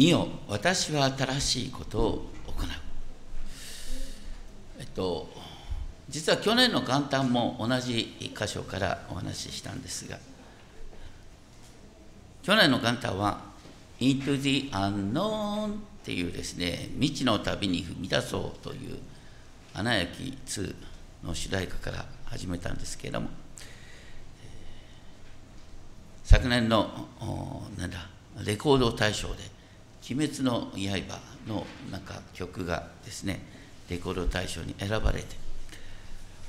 見よ私は新しいことを行う。えっと実は去年の元旦も同じ箇所からお話ししたんですが去年の元旦は Into the Unknown っていうですね未知の旅に踏み出そうという「アナ雪2」の主題歌から始めたんですけれども昨年のなんだレコード大賞で「鬼滅の刃」のなんか曲がですねレコード大賞に選ばれて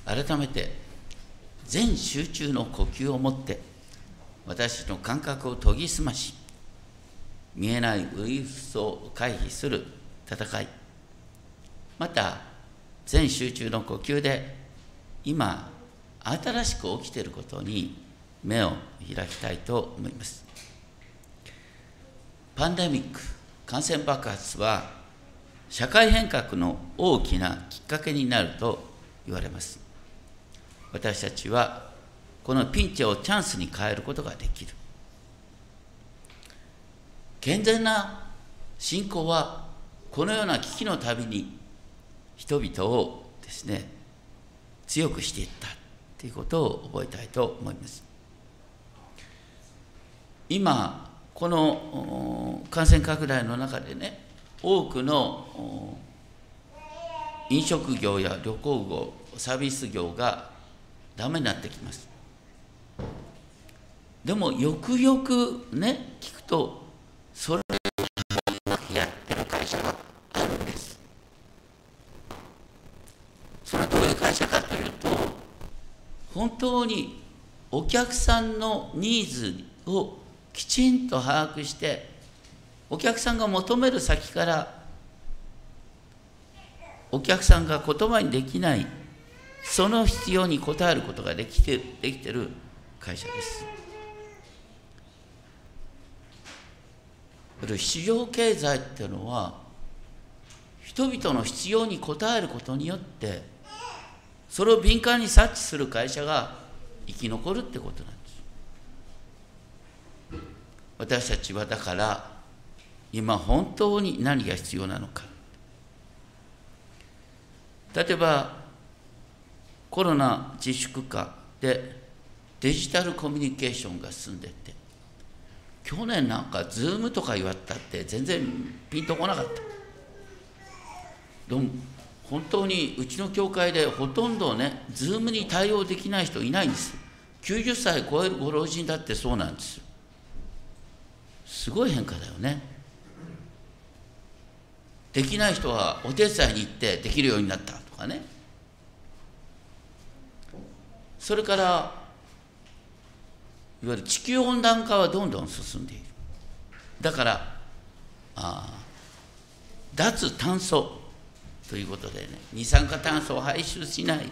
改めて全集中の呼吸を持って私の感覚を研ぎ澄まし見えないウイルスを回避する戦いまた全集中の呼吸で今新しく起きていることに目を開きたいと思います。パンデミック。感染爆発は社会変革の大きなきっかけになると言われます。私たちはこのピンチをチャンスに変えることができる。健全な信仰はこのような危機のたびに人々をですね強くしていったということを覚えたいと思います。今この感染拡大の中でね多くの飲食業や旅行業サービス業がダメになってきます。でもよくよくね聞くとそれやってる会社があるんです。それはどういう会社かというと本当にお客さんのニーズをきちんと把握してお客さんが求める先からお客さんが言葉にできないその必要に応えることができてできてる会社です。市場経済っていうのは人々の必要に応えることによってそれを敏感に察知する会社が生き残るってことなんです私たちはだから今本当に何が必要なのか。例えばコロナ自粛下でデジタルコミュニケーションが進んでって去年なんかズームとか言われたって全然ピンとこなかった。でも本当にうちの教会でほとんどねズームに対応できない人いないんです。90歳超えるご老人だってそうなんです。すごい変化だよね。できない人はお手伝いに行ってできるようになったとかね。それからいわゆる地球温暖化はどんどん進んでいる。だからあ脱炭素ということでね二酸化炭素を排出しない。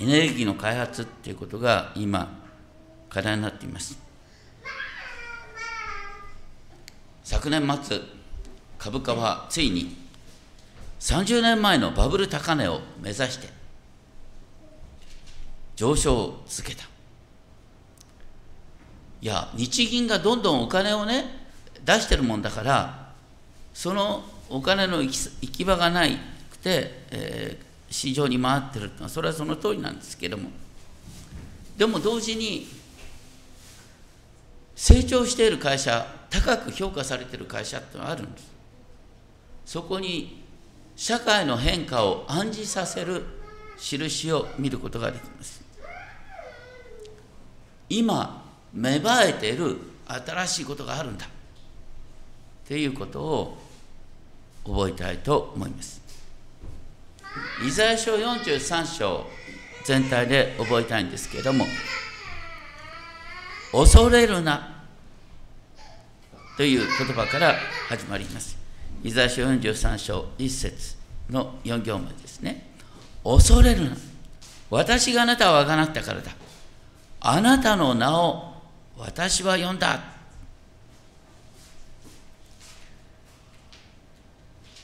エネルギーの開発っていうことが今課題になっています。昨年末株価はついに30年前のバブル高値を目指して上昇を続けた。いや日銀がどんどんお金をね出してるもんだからそのお金の行き場がないくて、えー、市場に回ってるってのはそれはその通りなんですけれども。でも同時に成長している会社高く評価されている会社ってのはあるんです。そこに社会の変化を暗示させる印を見ることができます。今芽生えている新しいことがあるんだ。っていうことを覚えたいと思います。イザヤ書43章全体で覚えたいんですけれども恐れるな。という言葉から始まります。イザヤ書43章1節の4行目ですね。恐れるな。私があなたをあがなったからだ。あなたの名を私は呼んだ。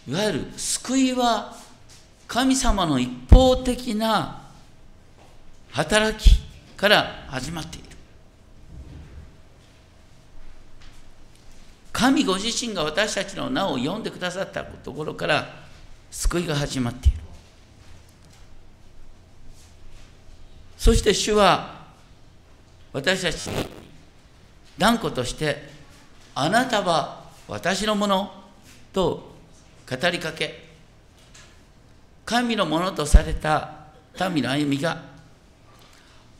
いわゆる救いは神様の一方的な働きから始まっている。神ご自身が私たちの名を読んでくださったところから救いが始まっている。そして主は私たちに断固としてあなたは私のものと語りかけ神のものとされた民の歩みが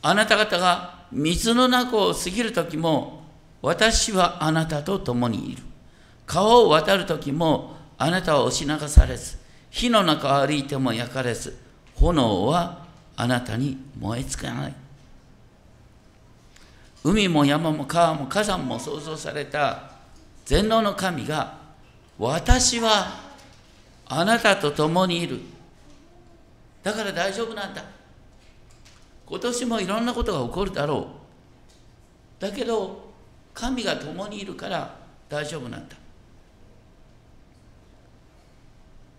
あなた方が水の中を過ぎる時も私はあなたと共にいる。川を渡る時もあなたは押し流されず火の中を歩いても焼かれず炎はあなたに燃え尽かない。海も山も川も火山も創造された全能の神が私はあなたと共にいる。だから大丈夫なんだ。今年もいろんなことが起こるだろう。だけど神が共にいるから大丈夫なんだ。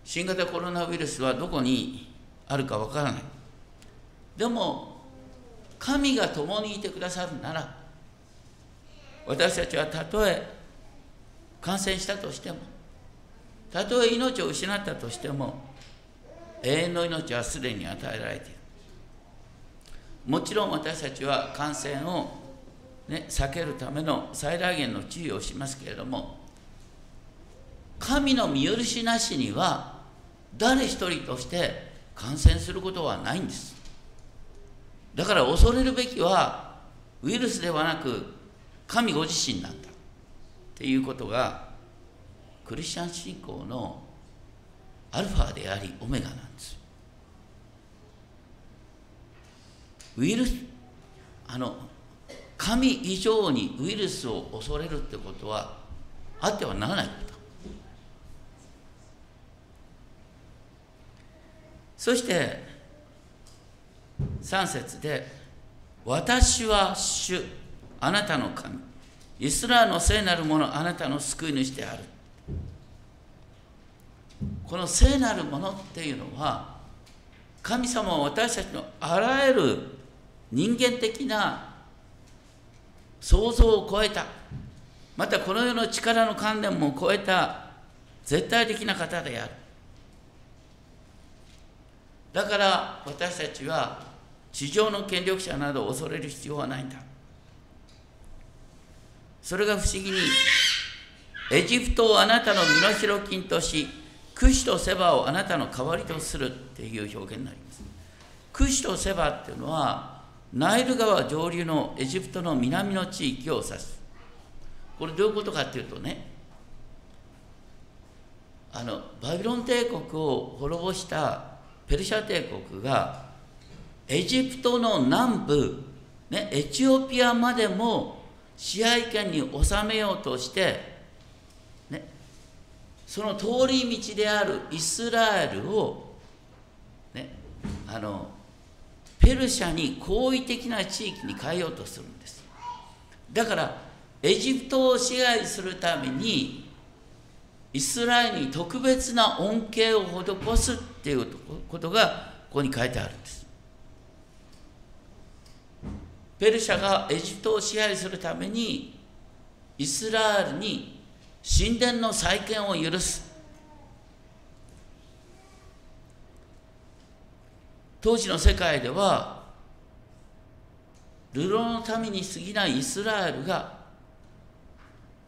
新型コロナウイルスはどこにあるかわからない。でも神が共にいてくださるなら私たちはたとえ感染したとしてもたとえ命を失ったとしても永遠の命はすでに与えられている。もちろん私たちは感染を、ね、避けるための最大限の注意をしますけれども神の見許しなしには誰一人として感染することはないんです。だから恐れるべきはウイルスではなく神ご自身なんだ。っていうことがクリスチャン信仰のアルファでありオメガなんです。ウイルスあの神以上にウイルスを恐れるってことはあってはならないこと。そして3節で「私は主あなたの神。イスラエルの聖なるものあなたの救い主である」この聖なるものっていうのは神様は私たちのあらゆる人間的な想像を超えた。またこの世の力の観念も超えた。絶対的な方である。だから私たちは地上の権力者などを恐れる必要はないんだ。それが不思議にエジプトをあなたの身の代金としクシとセバをあなたの代わりとするっていう表現になります。クシとセバっていうのはナイル川上流のエジプトの南の地域を指す。これどういうことかっていうとねあのバビロン帝国を滅ぼしたペルシャ帝国がエジプトの南部、ね、エチオピアまでも支配権に収めようとして、ね、その通り道であるイスラエルを、ね、あのペルシャに好意的な地域に変えようとするんです。だからエジプトを支配するためにイスラエルに特別な恩恵を施すっていうことがここに書いてあるんです。ペルシャがエジプトを支配するためにイスラエルに神殿の再建を許す。当時の世界では流浪のために過ぎないイスラエルが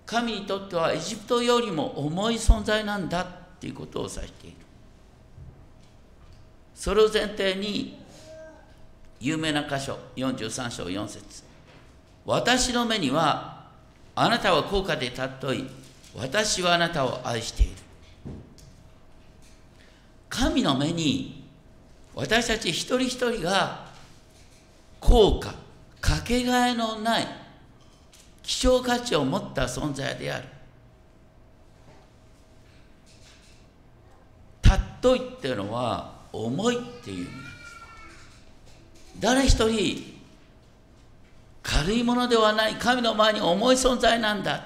神にとってはエジプトよりも重い存在なんだっていうことを指している。それを前提に有名な箇所43章4節。私の目にはあなたは高価で尊い。私はあなたを愛している。神の目に私たち一人一人が高価かけがえのない希少価値を持った存在である。尊いっていうのは重いっていう意味。なんです誰一人軽いものではない神の前に重い存在なんだ。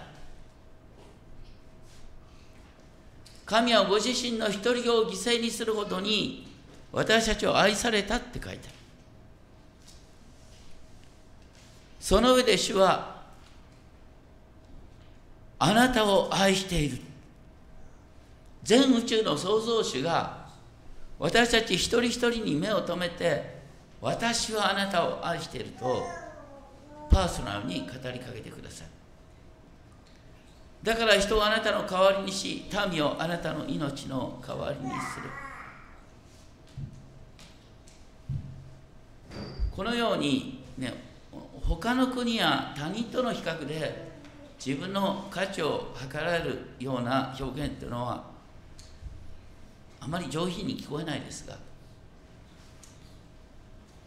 神はご自身の一人を犠牲にするほどに私たちを愛されたって書いてある。その上で主はあなたを愛している。全宇宙の創造主が私たち一人一人に目を留めて私はあなたを愛しているとパーソナルに語りかけてください。だから人をあなたの代わりにし民をあなたの命の代わりにする。このようにね他の国や他人との比較で自分の価値を測られるような表現というのはあまり上品に聞こえないですが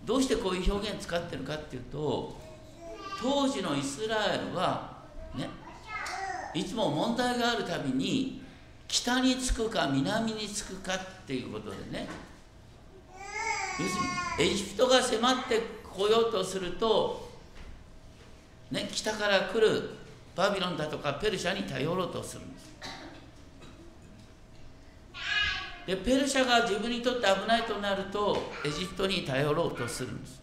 どうしてこういう表現使ってるかっていうと当時のイスラエルはねいつも問題があるたびに北につくか南につくかっていうことでね要するにエジプトが迫ってこようとすると、ね、北から来るバビロンだとかペルシャに頼ろうとするんです。でペルシャが自分にとって危ないとなるとエジプトに頼ろうとするんです。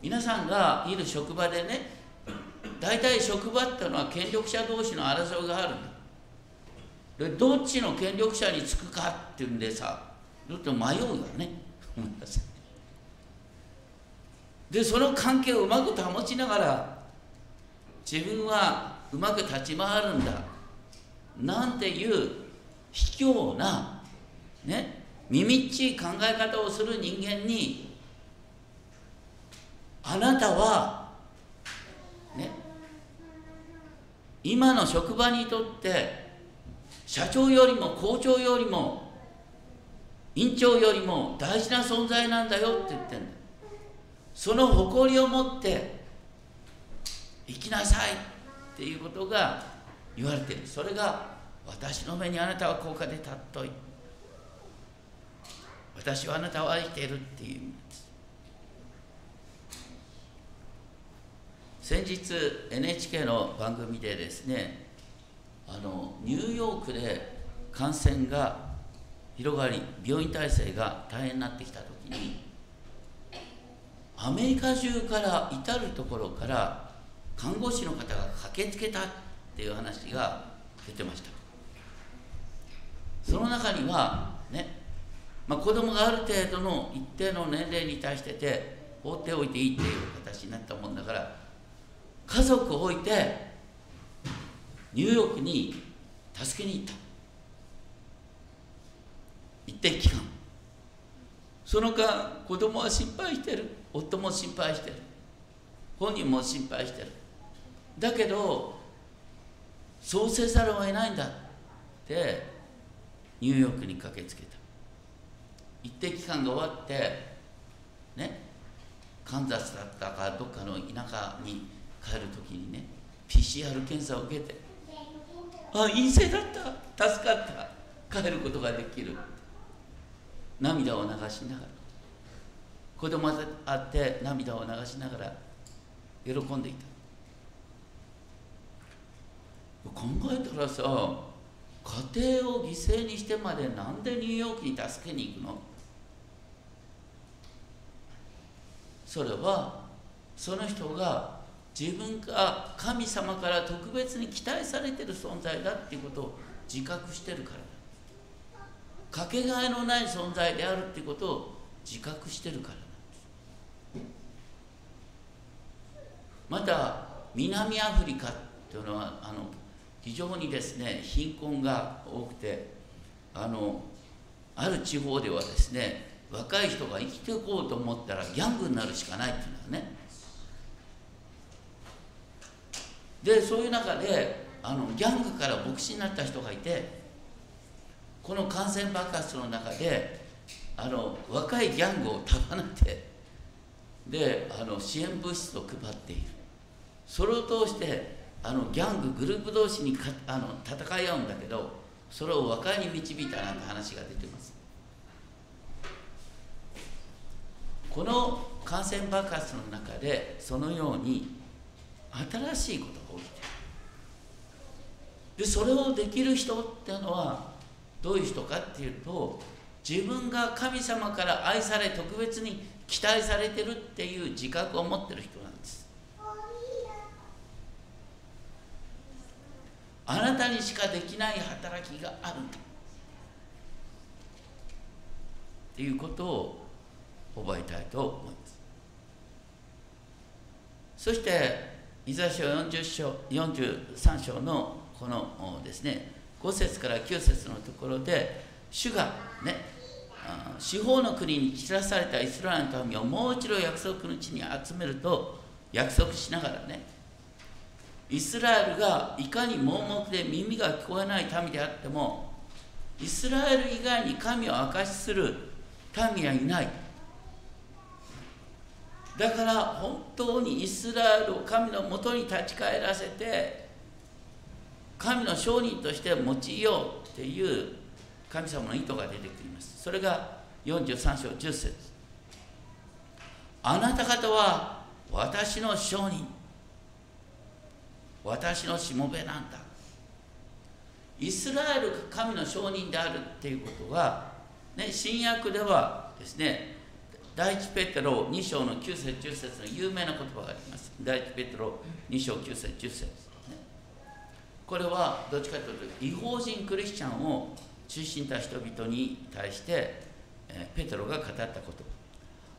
皆さんがいる職場でね大体職場っていうのは権力者同士の争いがあるんだ。でどっちの権力者につくかっていうんでさちょっと迷うよね。でその関係をうまく保ちながら自分はうまく立ち回るんだなんていう卑怯なね耳っちい考え方をする人間にあなたはね今の職場にとって社長よりも校長よりも院長よりも大事な存在なんだよって言ってんだその誇りを持って生きなさいっていうことが言われてる。それが私の目にあなたは高価で尊い私はあなたを愛しているっていう意味です。先日 NHK の番組でですねあのニューヨークで感染が広がり病院体制が大変になってきた時にアメリカ中から至る所から看護師の方が駆けつけたっていう話が出てました。その中にはね、まあ、子供がある程度の一定の年齢に対してて放っておいていいっていう形になったもんだから家族を置いてニューヨークに助けに行った。一定期間。その間子供は心配してる。夫も心配してる。本人も心配してる。だけどそうせざるを得ないんだってニューヨークに駆けつけた。一定期間が終わってねカンザスだったかどっかの田舎に帰る時にね PCR 検査を受けてあ陰性だった。助かった。帰ることができる。涙を流しながら子供あって涙を流しながら喜んでいた。考えたらさ家庭を犠牲にしてまでなんでニューヨークに助けに行くの？それはその人が自分が神様から特別に期待されてる存在だっていうことを自覚してるから。かけがえのない存在であるっていうことを自覚してるからまた南アフリカっていうのはあの非常にですね貧困が多くてあのある地方ではですね若い人が生きていこうと思ったらギャングになるしかないっていうのはね。でそういう中であのギャングから牧師になった人がいてこの感染爆発の中であの若いギャングを束ねてであの支援物質を配っている。それを通してあのギャンググループ同士にかあの戦い合うんだけどそれを和解に導いたなんて話が出てます。この感染爆発の中でそのように新しいことが起きてる。でそれをできる人っていうのはどういう人かっていうと自分が神様から愛され特別に期待されてるっていう自覚を持ってる人なんです。あなたにしかできない働きがあるんだっていうことを覚えたいと思います。そしてイザ書40章43章のこのですね5節から9節のところで主がね四方の国に散らされたイスラエルの民をもう一度約束の地に集めると約束しながらねイスラエルがいかに盲目で耳が聞こえない民であってもイスラエル以外に神を証しする民はいない。だから本当にイスラエルを神のもとに立ち返らせて神の証人として用いようっていう神様の意図が出てきます。それが43章10節。あなた方は私の証人。私のしもべなんだ。イスラエルが神の証人であるっていうことは、ね、新約ではですね第一ペテロ2章の9節10節の有名な言葉があります。第一ペテロ2章9節10節、これはどっちかというと違法人クリスチャンを中心た人々に対して、ペテロが語ったこと。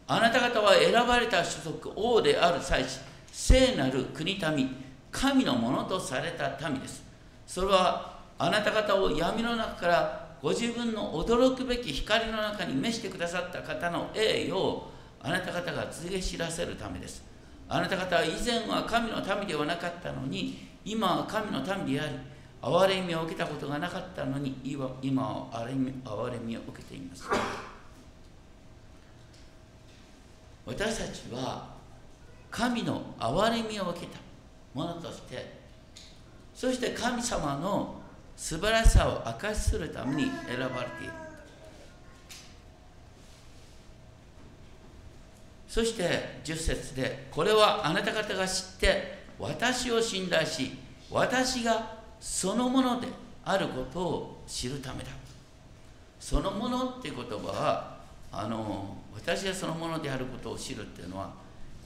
あなた方は選ばれた種族王である祭司聖なる国民神のものとされた民です。それはあなた方を闇の中からご自分の驚くべき光の中に召してくださった方の栄誉をあなた方が告げ知らせるためです。あなた方は以前は神の民ではなかったのに今は神の民であり憐れみを受けたことがなかったのに今は憐れみ憐れみを受けています。私たちは神の憐れみを受けたものとしてそして神様の素晴らしさを証しするために選ばれている。そして10節でこれはあなた方が知って私を信頼し私がそのものであることを知るためだ。そのものって言葉はあの私がそのものであることを知るっていうのは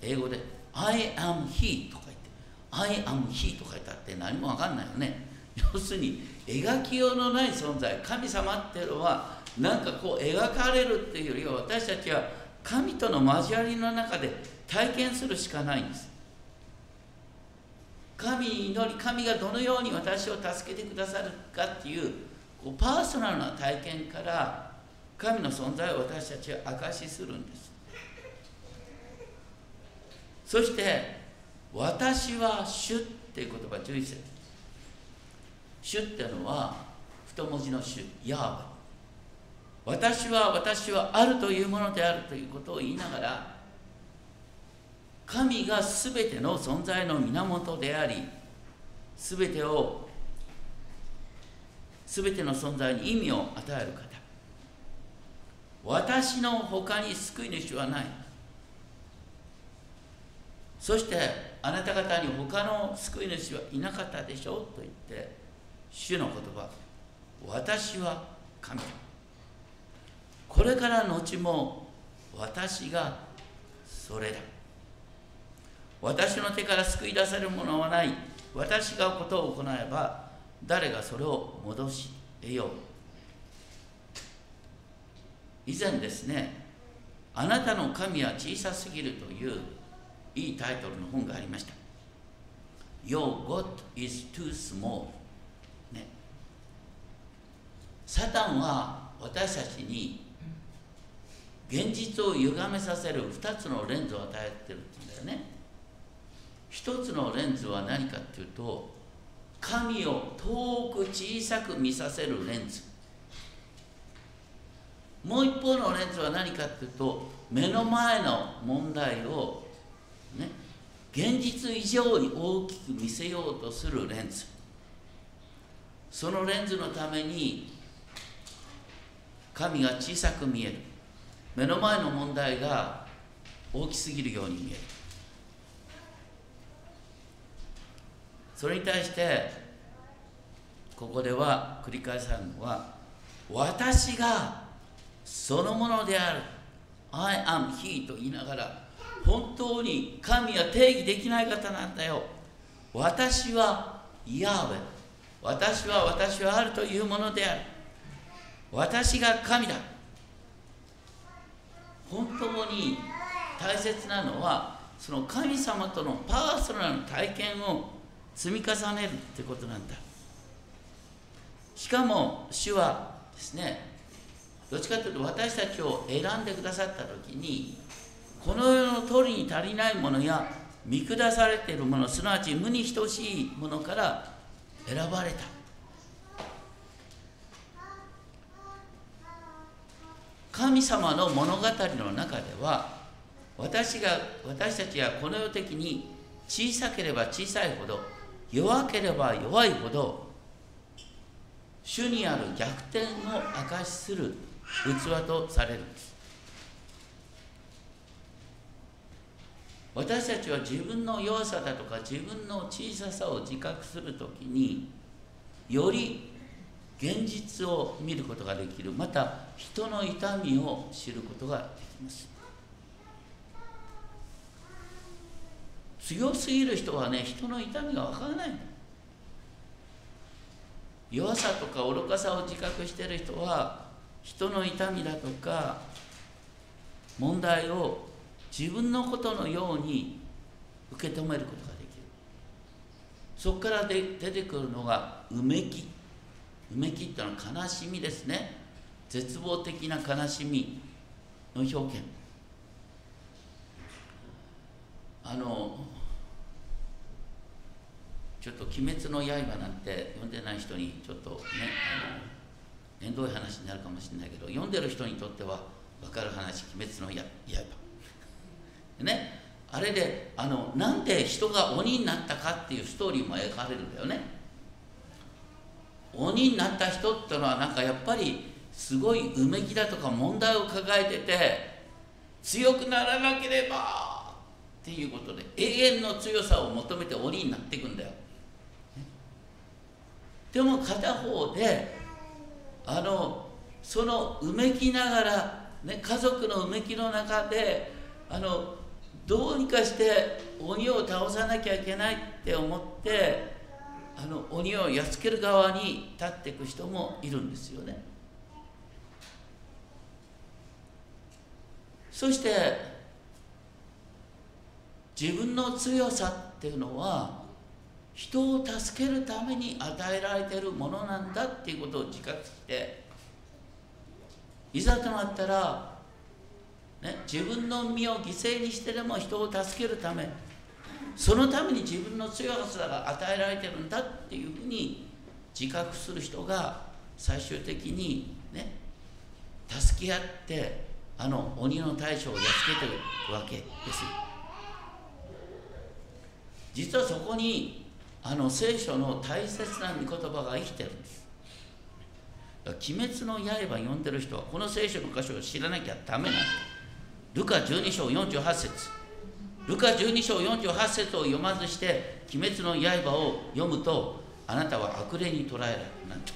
英語で I am he とか言って I am he と書いてあって何も分かんないよね。要するに描きようのない存在神様っていうのはなんかこう描かれるっていうよりは私たちは神との交わりの中で体験するしかないんです。神に祈り神がどのように私を助けてくださるかっていうこうパーソナルな体験から神の存在を私たちは証しするんです。そして私は主っていう言葉注意して主っていうのは太文字の主ヤーバ。私は私はあるというものであるということを言いながら神が全ての存在の源であり全てを全ての存在に意味を与える方。私の他に救い主はない。そしてあなた方に他の救い主はいなかったでしょうと言って主の言葉私は神。だこれから後も私がそれだ。私の手から救い出せるものはない私がことを行えば誰がそれを戻し得よう以前ですねあなたの神は小さすぎるといういいタイトルの本がありました。Your God is too small、ね。サタンは私たちに現実を歪めさせる2つのレンズを与えてるんだよね。1つのレンズは何かっていうと神を遠く小さく見させるレンズ。もう一方のレンズは何かっていうと目の前の問題をね、現実以上に大きく見せようとするレンズ。そのレンズのために神が小さく見える。目の前の問題が大きすぎるように見える。それに対してここでは繰り返されるのは私がそのものである。I am he と言いながら本当に神は定義できない方なんだよ。私はヤーウェ私は私はあるというものである。私が神だ。本当に大切なのはその神様とのパーソナルな体験を積み重ねるってことなんだ。しかも主はですねどっちかというと私たちを選んでくださった時にこの世の通りに足りないものや見下されているものすなわち無に等しいものから選ばれた。神様の物語の中では私が私たちがこの世的に小さければ小さいほど弱ければ弱いほど主にある逆転を証しする器とされるんです。私たちは自分の弱さだとか自分の小ささを自覚するときにより現実を見ることができる。また人の痛みを知ることができます。強すぎる人はね人の痛みが分からない。弱さとか愚かさを自覚してる人は人の痛みだとか問題を自分のことのように受け止めることができる。そこからで出てくるのがうめき。うめきってのは悲しみですね。絶望的な悲しみの表現。あのちょっと「鬼滅の刃」なんて読んでない人にちょっとねあの縁遠い話になるかもしれないけど読んでる人にとっては分かる話「鬼滅の刃」ね。あれであのなんで人が鬼になったかっていうストーリーも描かれるんだよね。鬼になった人ってのはなんかやっぱりすごいうめきだとか問題を抱えてて強くならなければっていうことで永遠の強さを求めて鬼になっていくんだよでも片方であのそのうめきながら、ね、家族のうめきの中であのどうにかして鬼を倒さなきゃいけないって思ってあの鬼をやっつける側に立っていく人もいるんですよね。そして自分の強さっていうのは人を助けるために与えられているものなんだっていうことを自覚していざとなったら、ね、自分の身を犠牲にしてでも人を助けるためそのために自分の強さが与えられてるんだっていうふうに自覚する人が最終的にね助け合ってあの鬼の大将をやっつけてるわけです。実はそこにあの聖書の大切な御言葉が生きてるんです。鬼滅の刃読んでる人はこの聖書の箇所を知らなきゃダメなんだ。ルカ12章48節。ルカ12章48節を読まずして鬼滅の刃を読むとあなたは悪霊に捕らえられるなんて。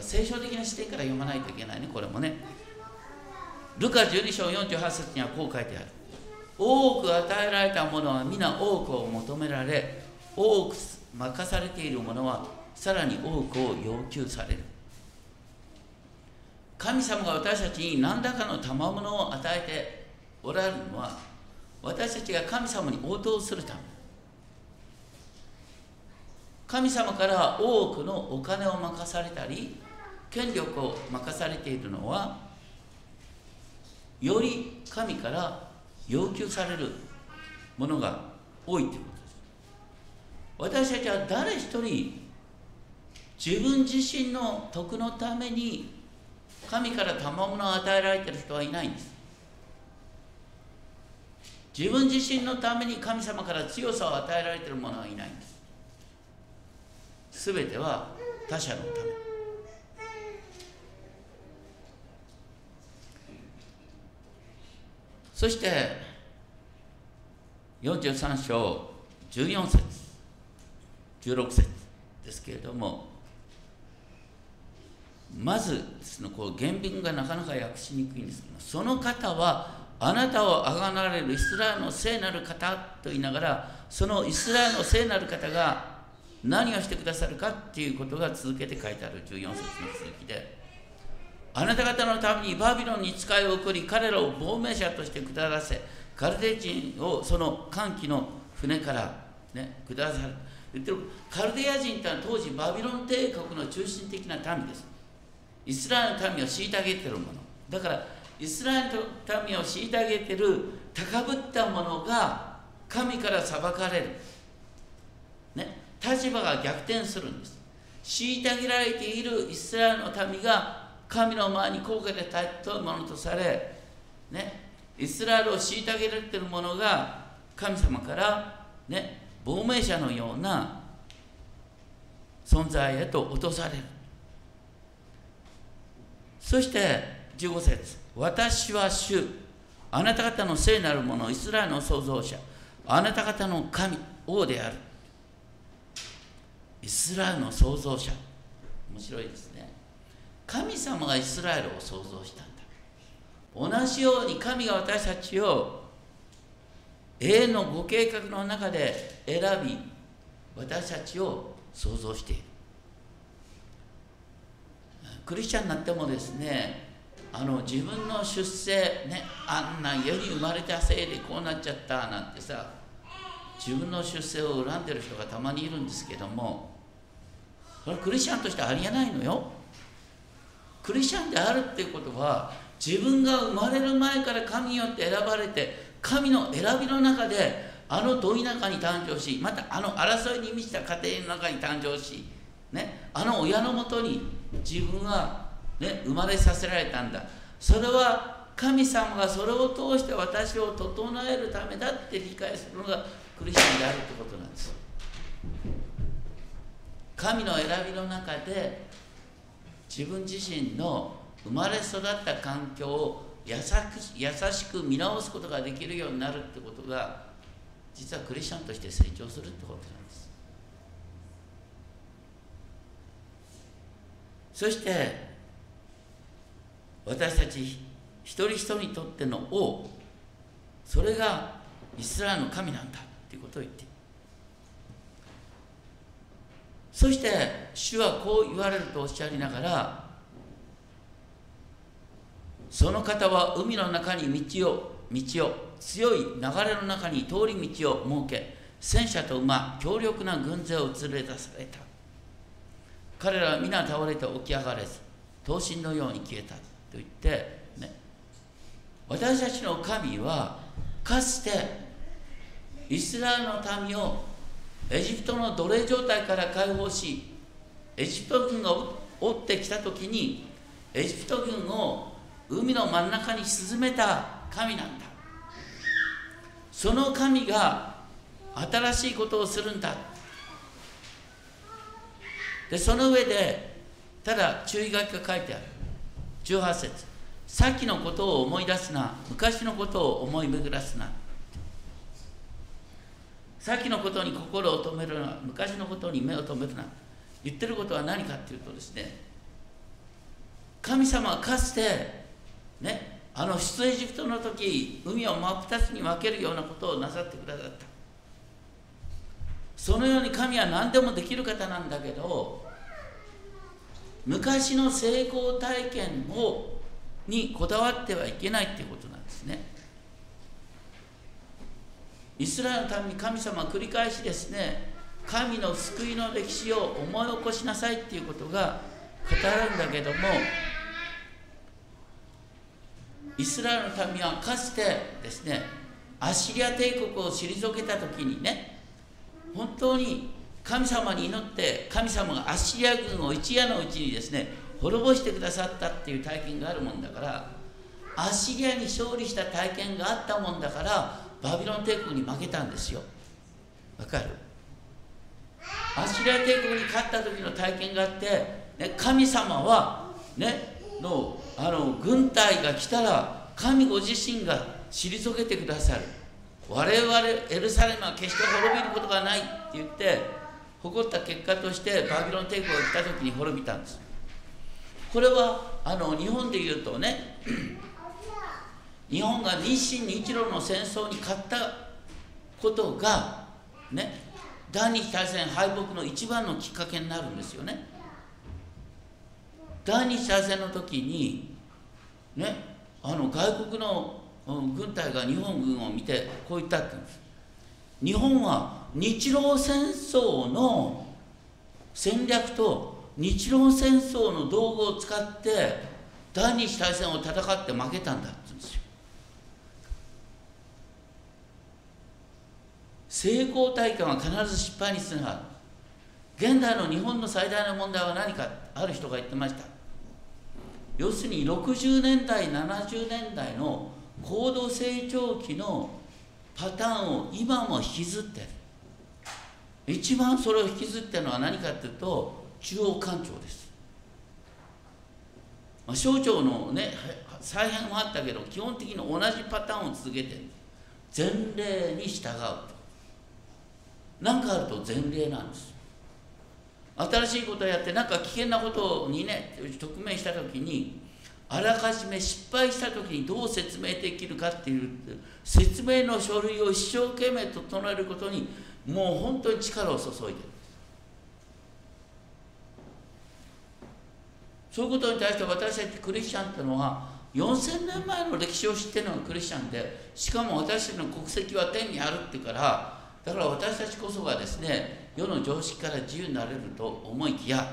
聖書的な視点から読まないといけないねこれもね。ルカ12章48節にはこう書いてある。多く与えられたものは皆多くを求められ多く任されているものはさらに多くを要求される。神様が私たちに何らかの賜物を与えておられるのは私たちが神様に応答するため。神様から多くのお金を任されたり権力を任されているのはより神から要求されるものが多いということです。私たちは誰一人自分自身の徳のために神から賜物を与えられている人はいないんです。自分自身のために神様から強さを与えられている者はいないんです。全ては他者のため。そして43章14節16節ですけれどもまずそのこう原文がなかなか訳しにくいんですけどその方はあなたをあがなれるイスラエルの聖なる方と言いながらそのイスラエルの聖なる方が何をしてくださるかっていうことが続けて書いてある14節の続きであなた方のためにバビロンに使いを送り彼らを亡命者として下らせカルデ人をその歓喜の船からね下され言ってるカルデア人ってのは当時バビロン帝国の中心的な民です。イスラエルの民を虐げてるもの。だからイスラエルの民を虐げてる高ぶった者が神から裁かれる、ね、立場が逆転するんです。虐げられているイスラエルの民が神の前に高価で尊いものとされ、ね、イスラエルを虐げられている者が神様から、ね、亡命者のような存在へと落とされる。そして15節私は主あなた方の聖なる者イスラエルの創造者あなた方の神王である。イスラエルの創造者。面白いです神様がイスラエルを創造したんだ。同じように神が私たちを永遠のご計画の中で選び私たちを創造している。クリスチャンになってもですねあの自分の出生ねあんな家に生まれたせいでこうなっちゃったなんてさ自分の出生を恨んでる人がたまにいるんですけどもそれはクリスチャンとしてありえないのよ。クリスチャンであるっていうことは自分が生まれる前から神によって選ばれて神の選びの中であのど田舎に誕生しまたあの争いに満ちた家庭の中に誕生し、ね、あの親のもとに自分は、ね、生まれさせられたんだ。それは神様がそれを通して私を整えるためだって理解するのがクリスチャンであるってことなんです。神の選びの中で自分自身の生まれ育った環境を優しく見直すことができるようになるってことが実はクリスチャンとして成長するってことなんです。そして私たち一人一人にとっての王それがイスラエルの神なんだっていうことを言っているそして主はこう言われるとおっしゃりながらその方は海の中に道を道を強い流れの中に通り道を設け戦車と馬強力な軍勢を連れ出された。彼らは皆倒れて起き上がれず刀身のように消えたと言って、ね、私たちの神はかつてイスラエルの民をエジプトの奴隷状態から解放しエジプト軍が追ってきた時にエジプト軍を海の真ん中に沈めた神なんだ。その神が新しいことをするんだ。でその上でただ注意書きが書いてある。18節。さっきのことを思い出すな。昔のことを思い巡らすな。さっきのことに心を止めるな。昔のことに目を留めるな。言ってることは何かっていうとですね神様はかつてね、あの出エジプトの時海を真っ二つに分けるようなことをなさってくださった。そのように神は何でもできる方なんだけど昔の成功体験をにこだわってはいけないっていうことなんですねイスラエルの民神様は繰り返しですね神の救いの歴史を思い起こしなさいっていうことが語るんだけどもイスラエルの民はかつてですねアッシリア帝国を退けた時にね本当に神様に祈って神様がアッシリア軍を一夜のうちにですね滅ぼしてくださったっていう体験があるもんだからアッシリアに勝利した体験があったもんだからバビロン帝国に負けたんですよ。わかる？アシリア帝国に勝った時の体験があって、ね、神様はねのあの軍隊が来たら神ご自身が退けてくださる。我々エルサレムは決して滅びることがないって言って誇った結果としてバビロン帝国が来た時に滅びたんです。これはあの日本で言うとね日本が日清日露の戦争に勝ったことがね第二次大戦敗北の一番のきっかけになるんですよね。第二次大戦の時にねあの外国の軍隊が日本軍を見てこう言ったって言うんです。日本は日露戦争の戦略と日露戦争の道具を使って第二次大戦を戦って負けたんだって言うんですよ成功体験は必ず失敗につながる。現代の日本の最大の問題は何かある人が言ってました。要するに60年代70年代の高度成長期のパターンを今も引きずってる。一番それを引きずってるのは何かっていうと中央官庁です。まあ省庁のね再編もあったけど基本的に同じパターンを続けてる。前例に従う。何かあると前例なんです。新しいことをやって何か危険なことにね直面した時にあらかじめ失敗した時にどう説明できるかっていう説明の書類を一生懸命整えることにもう本当に力を注いでる。そういうことに対して私たちクリスチャンっていうのは4000年前の歴史を知ってるのがクリスチャンでしかも私たちの国籍は天にあるってからだから私たちこそがですね世の常識から自由になれると思いきや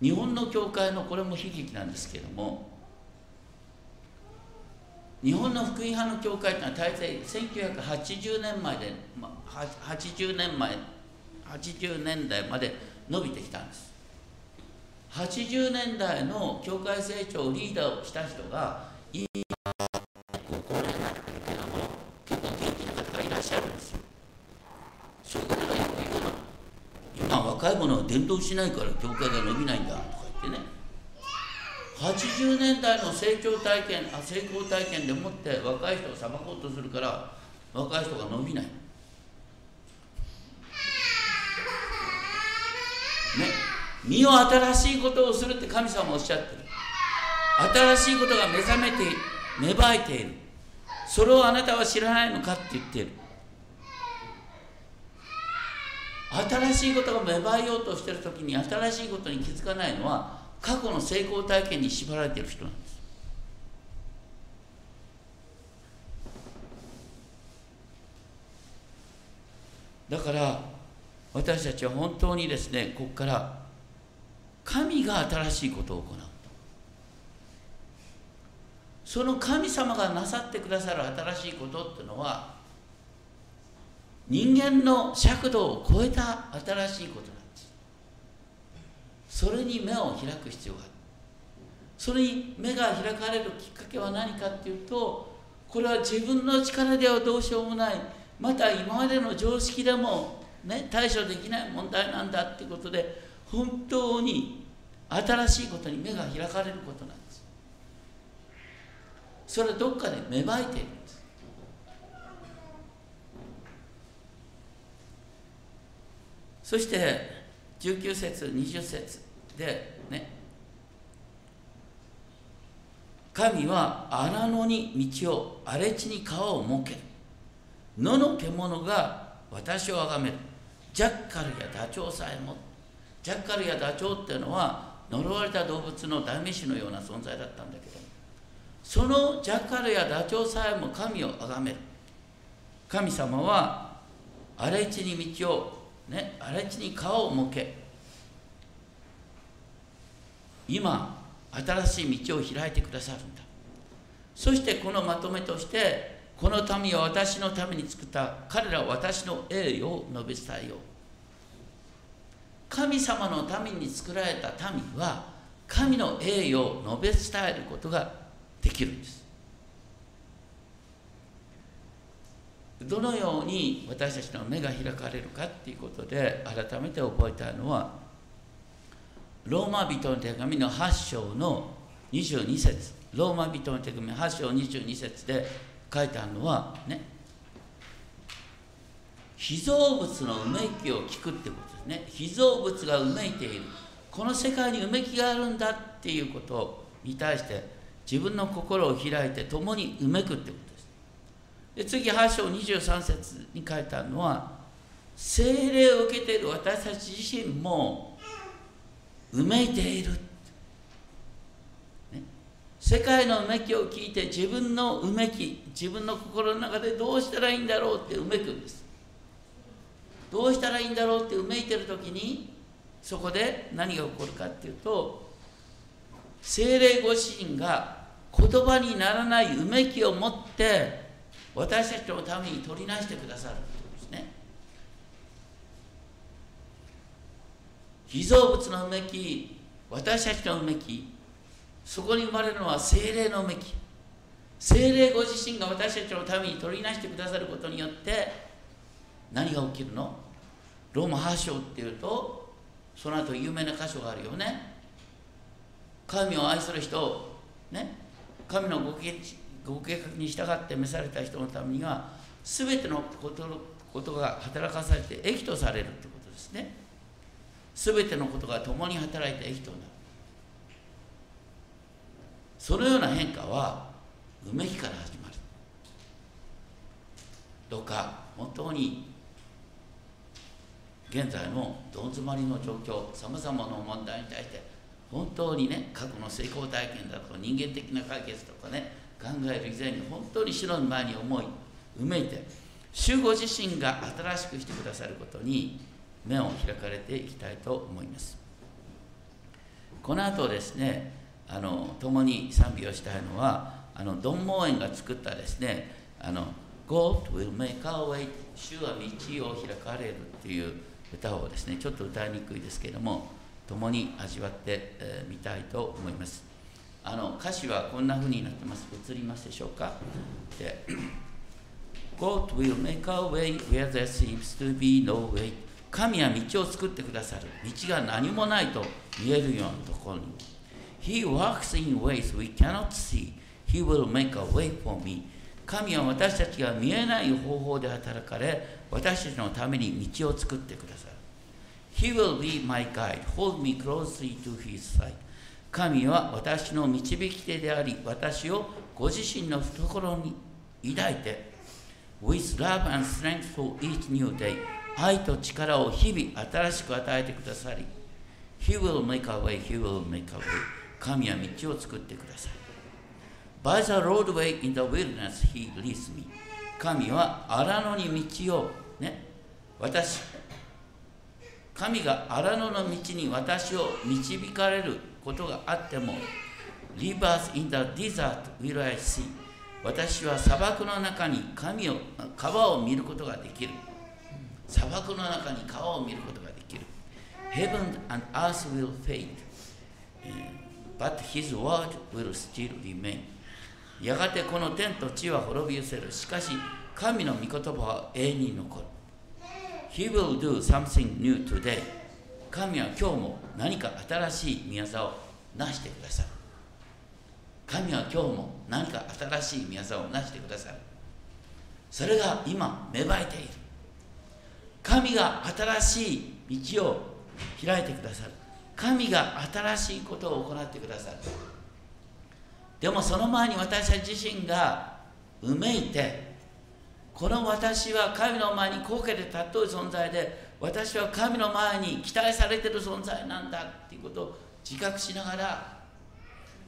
日本の教会のこれも悲劇なんですけれども日本の福音派の教会というのは大体1980年前で80年前80年代まで伸びてきたんです。80年代の教会成長をリーダーをした人が高齢になってるけども結構元気な方がいらっしゃるんですよそういう方がよく言うの今若い者は伝道しないから教会が伸びないんだとか言ってね。80年代の成長体験あ成功体験でもって若い人を裁こうとするから若い人が伸びない。ね。身を新しいことをするって神様おっしゃってる。新しいことが目覚めて芽生えている。それをあなたは知らないのかって言ってる。新しいことが芽生えようとしてる時に新しいことに気づかないのは過去の成功体験に縛られている人なんです。だから私たちは本当にですねここから神が新しいことを行うその神様がなさってくださる新しいことっていうのは人間の尺度を超えた新しいことなんです。それに目を開く必要がある。それに目が開かれるきっかけは何かっていうとこれは自分の力ではどうしようもない。また今までの常識でも、ね、対処できない問題なんだってことで本当に新しいことに目が開かれることなんです。それはどっかで芽生えているんですそして19節20節でね。神は荒野に道を荒れ地に川を設ける。野の獣が私を崇める。ジャッカルやダチョウさえもジャッカルやダチョウっていうのは呪われた動物の代名詞のような存在だったんだけど。そのジャッカルやダチョウさえも神を崇める。神様は荒れ地に道をね、荒れ地に川を設け今新しい道を開いてくださるんだ。そしてこのまとめとしてこの民は私のために作った彼らは私の栄誉を述べ伝えよう。神様のために作られた民は神の栄誉を述べ伝えることができるんです。どのように私たちの目が開かれるかっていうことで改めて覚えたのはローマ人の手紙の8章の22節。ローマ人の手紙8章22節で書いてあるのはね被造物のうめきを聞くってことですね。被造物がうめいている。この世界にうめきがあるんだっていうことに対して自分の心を開いて共にうめくってこと。で次8章23節に書いてあるのは精霊を受けている私たち自身もうめいている、世界のうめきを聞いて自分のうめき自分の心の中でどうしたらいいんだろうってうめくんです。どうしたらいいんだろうってうめいてる時にそこで何が起こるかっていうと精霊ご自身が言葉にならないうめきを持って私たちのために取りなしてくださるということですね。被造物のうめき私たちのうめきそこに生まれるのは精霊のうめき。精霊ご自身が私たちのために取りなしてくださることによって何が起きるの？ローマ8章っていうとその後有名な箇所があるよね。神を愛する人ね神のご計ご計画に従って召された人のためには全てのことことが働かされて益とされるということですね。全てのことが共に働いて益となる。そのような変化はうめきから始まる。どうか本当に現在のどん詰まりの状況さまざまな問題に対して本当にね過去の成功体験だとか人間的な解決とかね考える以前に本当に主の前に思いうめいて主ご自身が新しくしてくださることに目を開かれていきたいと思います。この後ですねあの共に賛美をしたいのはあのドン・モーエンが作ったですねあの God will make our way 主は道を開かれるっていう歌をですねちょっと歌いにくいですけれども共に味わってみ、たいと思います。あの歌詞はこんな風になってます映りますでしょうかで God will make our way where there seems to be no way 神は道を作ってくださる道が何もないと見えるようなところに He works in ways we cannot see He will make a way for me 神は私たちが見えない方法で働かれ私たちのために道を作ってくださる He will be my guide hold me closely to his side 神は私の導き手であり私をご自身の懐に抱いて With love and strength for each new day 愛と力を日々新しく与えてくださり He will make a way, He will make a way 神は道を作ってください By the roadway in the wilderness He leads me 神は荒野に道をね私神が荒野の道に私を導かれることがあっても Rivers in the desert will I see 私は砂漠の中に神を川を見ることができる砂漠の中に川を見ることができる Heaven and earth will fade but his word will still remain やがてこの天と地は滅び失せるしかし神の御言葉は永遠に残る He will do something new today 神は今日も何か新しい宮沢を成してくださる。神は今日も何か新しい宮沢を成してくださる。それが今芽生えている。神が新しい道を開いてくださる。神が新しいことを行ってくださる。でもその前に私たち自身がうめいてこの私は神の前に高価で尊い存在で私は神の前に期待されている存在なんだっていうことを自覚しながら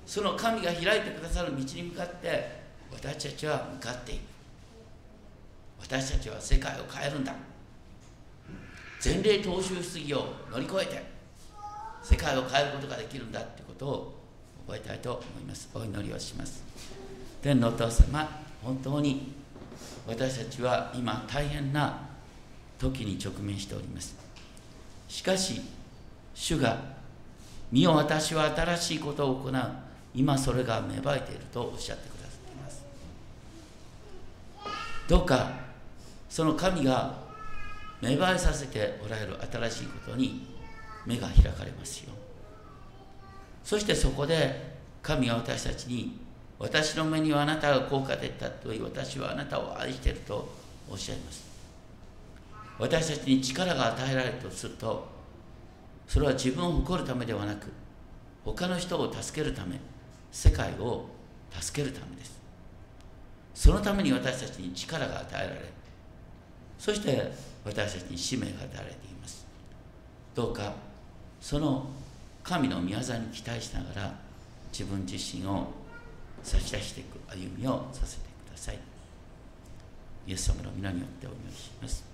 その神が開いてくださる道に向かって私たちは向かっていく。私たちは世界を変えるんだ。前例踏襲主義を乗り越えて世界を変えることができるんだってことを覚えたいと思います。お祈りをします。天のお父様本当に私たちは今大変な時に直面しております。しかし主が「身を私は新しいことを行う」今それが芽生えているとおっしゃってくださっています。どうかその神が芽生えさせておられる新しいことに目が開かれますよそしてそこで神は私たちに私の目にはあなたが高価でたといい私はあなたを愛しているとおっしゃいます。私たちに力が与えられるとするとそれは自分を誇るためではなく他の人を助けるため世界を助けるためです。そのために私たちに力が与えられそして私たちに使命が与えられています。どうかその神の御業に期待しながら自分自身を差し出していく歩みをさせてください。イエス様の皆によってお祈りします。